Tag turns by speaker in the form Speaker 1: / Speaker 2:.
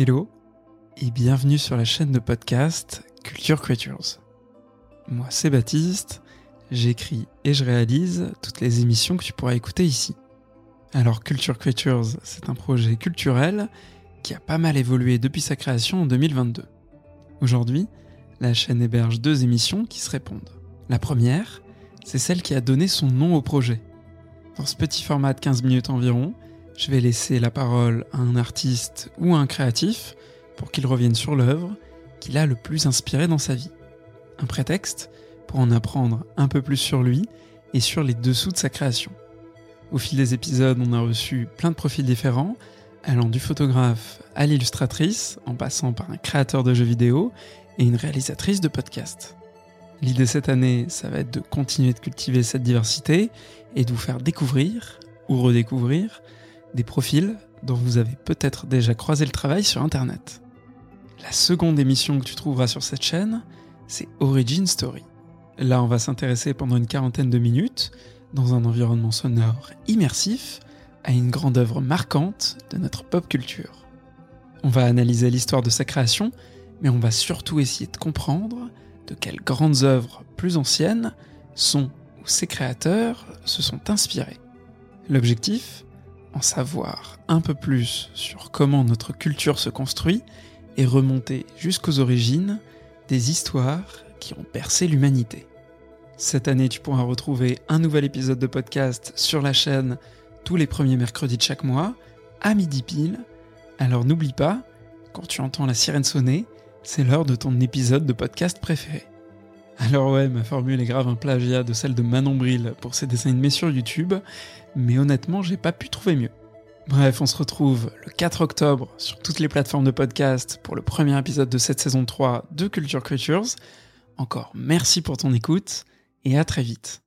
Speaker 1: Hello et bienvenue sur la chaîne de podcast Culture Creatures. Moi c'est Baptiste, j'écris et je réalise toutes les émissions que tu pourras écouter ici. Alors Culture Creatures, c'est un projet culturel qui a pas mal évolué depuis sa création en 2022. Aujourd'hui, la chaîne héberge deux émissions qui se répondent. La première, c'est celle qui a donné son nom au projet. Dans ce petit format de 15 minutes environ, je vais laisser la parole à un artiste ou à un créatif pour qu'il revienne sur l'œuvre qu'il a le plus inspiré dans sa vie. Un prétexte pour en apprendre un peu plus sur lui et sur les dessous de sa création. Au fil des épisodes, on a reçu plein de profils différents, allant du photographe à l'illustratrice, en passant par un créateur de jeux vidéo et une réalisatrice de podcast. L'idée cette année, ça va être de continuer de cultiver cette diversité et de vous faire découvrir ou redécouvrir des profils dont vous avez peut-être déjà croisé le travail sur Internet. La seconde émission que tu trouveras sur cette chaîne, c'est Origin Story. Là, on va s'intéresser pendant une quarantaine de minutes, dans un environnement sonore immersif, à une grande œuvre marquante de notre pop culture. On va analyser l'histoire de sa création, mais on va surtout essayer de comprendre de quelles grandes œuvres plus anciennes sont ou ses créateurs se sont inspirés. L'objectif en savoir un peu plus sur comment notre culture se construit et remonter jusqu'aux origines des histoires qui ont percé l'humanité. Cette année, tu pourras retrouver un nouvel épisode de podcast sur la chaîne tous les premiers mercredis de chaque mois, à midi pile. Alors n'oublie pas, quand tu entends la sirène sonner, c'est l'heure de ton épisode de podcast préféré. Alors ouais, ma formule est grave un plagiat de celle de Manon Bril pour ses dessins animés sur YouTube, mais honnêtement, j'ai pas pu trouver mieux. Bref, on se retrouve le 4 octobre sur toutes les plateformes de podcast pour le premier épisode de cette saison 3 de Culture Creatures. Encore merci pour ton écoute et à très vite.